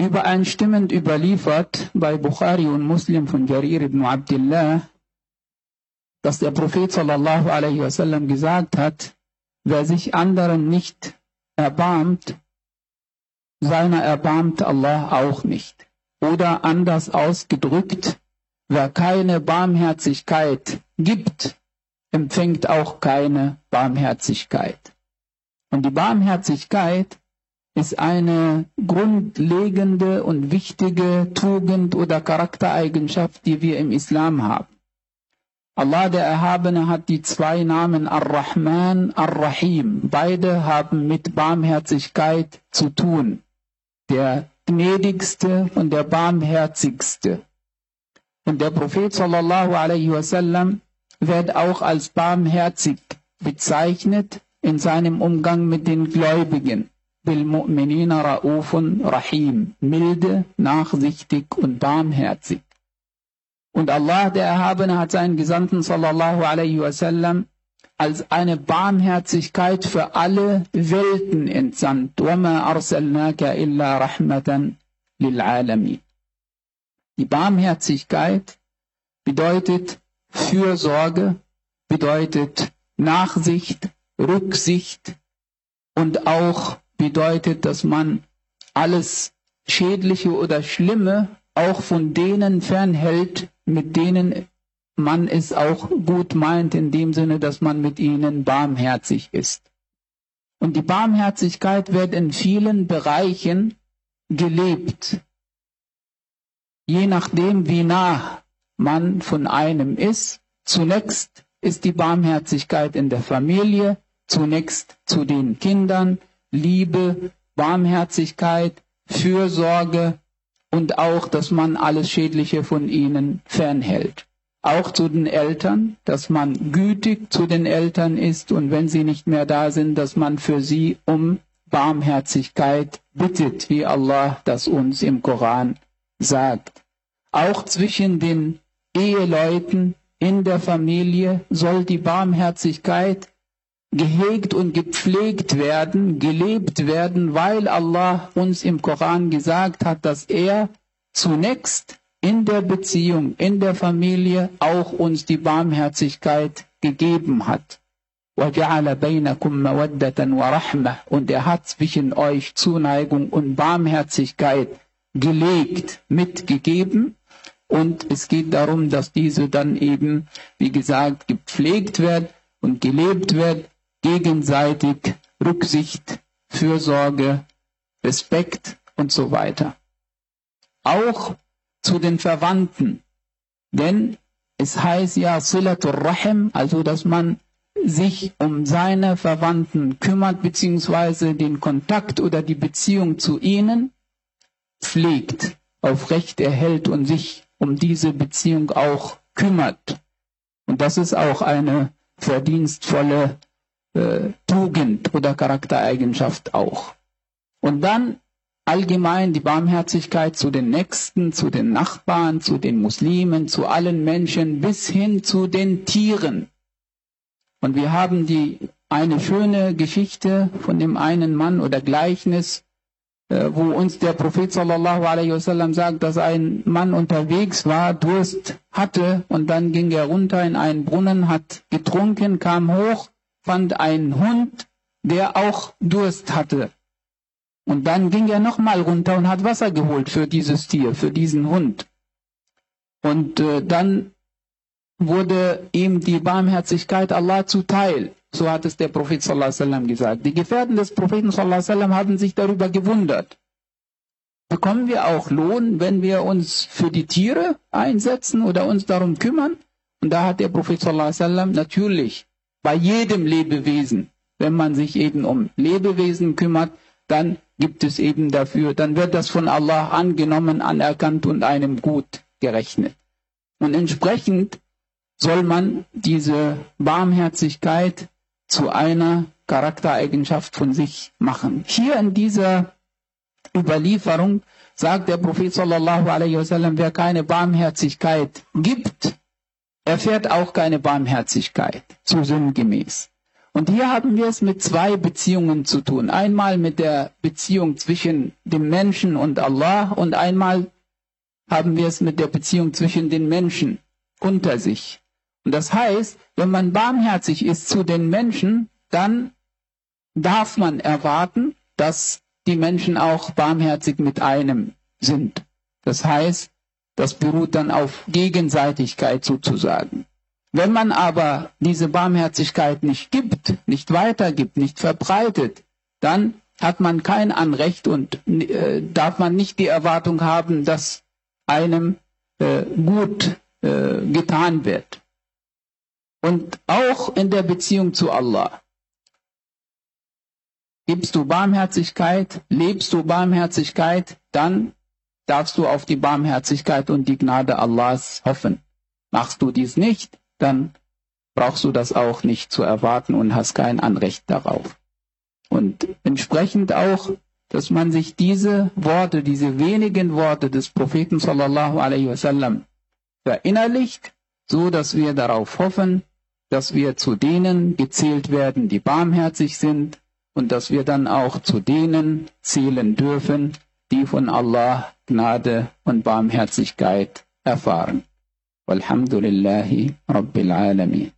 Übereinstimmend überliefert bei Bukhari und Muslim von Jarir ibn Abdullah, dass der Prophet sallallahu alaihi wasallam gesagt hat, wer sich anderen nicht erbarmt, seiner erbarmt Allah auch nicht. Oder anders ausgedrückt, wer keine Barmherzigkeit gibt, empfängt auch keine Barmherzigkeit. Und die Barmherzigkeit ist eine grundlegende und wichtige Tugend oder Charaktereigenschaft, die wir im Islam haben. Allah der Erhabene hat die zwei Namen Ar-Rahman, Ar-Rahim. Beide haben mit Barmherzigkeit zu tun. Der gnädigste und der barmherzigste. Und der Prophet sallallahu alaihi wasallam wird auch als barmherzig bezeichnet in seinem Umgang mit den Gläubigen. بالمؤمنين رؤوف rahim, milde, nachsichtig und barmherzig. Und Allah, der Erhabene, hat seinen Gesandten sallallahu alaihi wasallam als eine Barmherzigkeit für alle Welten entsandt. وَمَا أَرْسَلْنَاكَ إِلَّا رَحْمَةً لِلْعَالَمِينَ Die Barmherzigkeit bedeutet Fürsorge, bedeutet Nachsicht, Rücksicht und auch bedeutet, dass man alles Schädliche oder Schlimme auch von denen fernhält, mit denen man es auch gut meint, in dem Sinne, dass man mit ihnen barmherzig ist. Und die Barmherzigkeit wird in vielen Bereichen gelebt. Je nachdem, wie nah man von einem ist. Zunächst ist die Barmherzigkeit in der Familie, zunächst zu den Kindern, Liebe, Barmherzigkeit, Fürsorge und auch, dass man alles Schädliche von ihnen fernhält. Auch zu den Eltern, dass man gütig zu den Eltern ist und wenn sie nicht mehr da sind, dass man für sie um Barmherzigkeit bittet, wie Allah das uns im Koran sagt. Auch zwischen den Eheleuten in der Familie soll die Barmherzigkeit gehegt und gepflegt werden, gelebt werden, weil Allah uns im Koran gesagt hat, dass er zunächst in der Beziehung, in der Familie auch uns die Barmherzigkeit gegeben hat. Und er hat zwischen euch Zuneigung und Barmherzigkeit gelegt, mitgegeben. Und es geht darum, dass diese dann eben, wie gesagt, gepflegt wird und gelebt wird gegenseitig Rücksicht, Fürsorge, Respekt und so weiter. Auch zu den Verwandten. Denn es heißt ja Silatul Rahim, also dass man sich um seine Verwandten kümmert, beziehungsweise den Kontakt oder die Beziehung zu ihnen pflegt, aufrecht erhält und sich um diese Beziehung auch kümmert. Und das ist auch eine verdienstvolle äh, Tugend oder Charaktereigenschaft auch. Und dann allgemein die Barmherzigkeit zu den Nächsten, zu den Nachbarn, zu den Muslimen, zu allen Menschen bis hin zu den Tieren. Und wir haben die eine schöne Geschichte von dem einen Mann oder Gleichnis, äh, wo uns der Prophet sallallahu alaihi wasallam sagt, dass ein Mann unterwegs war, Durst hatte und dann ging er runter in einen Brunnen, hat getrunken, kam hoch fand einen Hund, der auch Durst hatte. Und dann ging er nochmal runter und hat Wasser geholt für dieses Tier, für diesen Hund. Und äh, dann wurde ihm die Barmherzigkeit Allah zuteil. So hat es der Prophet sallallahu gesagt. Die Gefährten des Propheten sallallahu haben sich darüber gewundert. Bekommen wir auch Lohn, wenn wir uns für die Tiere einsetzen oder uns darum kümmern? Und da hat der Prophet sallallahu natürlich bei jedem Lebewesen. Wenn man sich eben um Lebewesen kümmert, dann gibt es eben dafür, dann wird das von Allah angenommen, anerkannt und einem gut gerechnet. Und entsprechend soll man diese Barmherzigkeit zu einer Charaktereigenschaft von sich machen. Hier in dieser Überlieferung sagt der Prophet sallallahu alaihi wasallam, wer keine Barmherzigkeit gibt, erfährt auch keine Barmherzigkeit, so sinngemäß. Und hier haben wir es mit zwei Beziehungen zu tun. Einmal mit der Beziehung zwischen dem Menschen und Allah und einmal haben wir es mit der Beziehung zwischen den Menschen unter sich. Und das heißt, wenn man barmherzig ist zu den Menschen, dann darf man erwarten, dass die Menschen auch barmherzig mit einem sind. Das heißt, das beruht dann auf Gegenseitigkeit sozusagen. Wenn man aber diese Barmherzigkeit nicht gibt, nicht weitergibt, nicht verbreitet, dann hat man kein Anrecht und äh, darf man nicht die Erwartung haben, dass einem äh, gut äh, getan wird. Und auch in der Beziehung zu Allah. Gibst du Barmherzigkeit, lebst du Barmherzigkeit, dann darfst du auf die Barmherzigkeit und die Gnade Allahs hoffen. Machst du dies nicht, dann brauchst du das auch nicht zu erwarten und hast kein Anrecht darauf. Und entsprechend auch, dass man sich diese Worte, diese wenigen Worte des Propheten sallallahu alaihi wasallam verinnerlicht, so dass wir darauf hoffen, dass wir zu denen gezählt werden, die barmherzig sind und dass wir dann auch zu denen zählen dürfen, die von Allah Gnade und Barmherzigkeit erfahren. Walhamdulillahi Rabbil Alameen.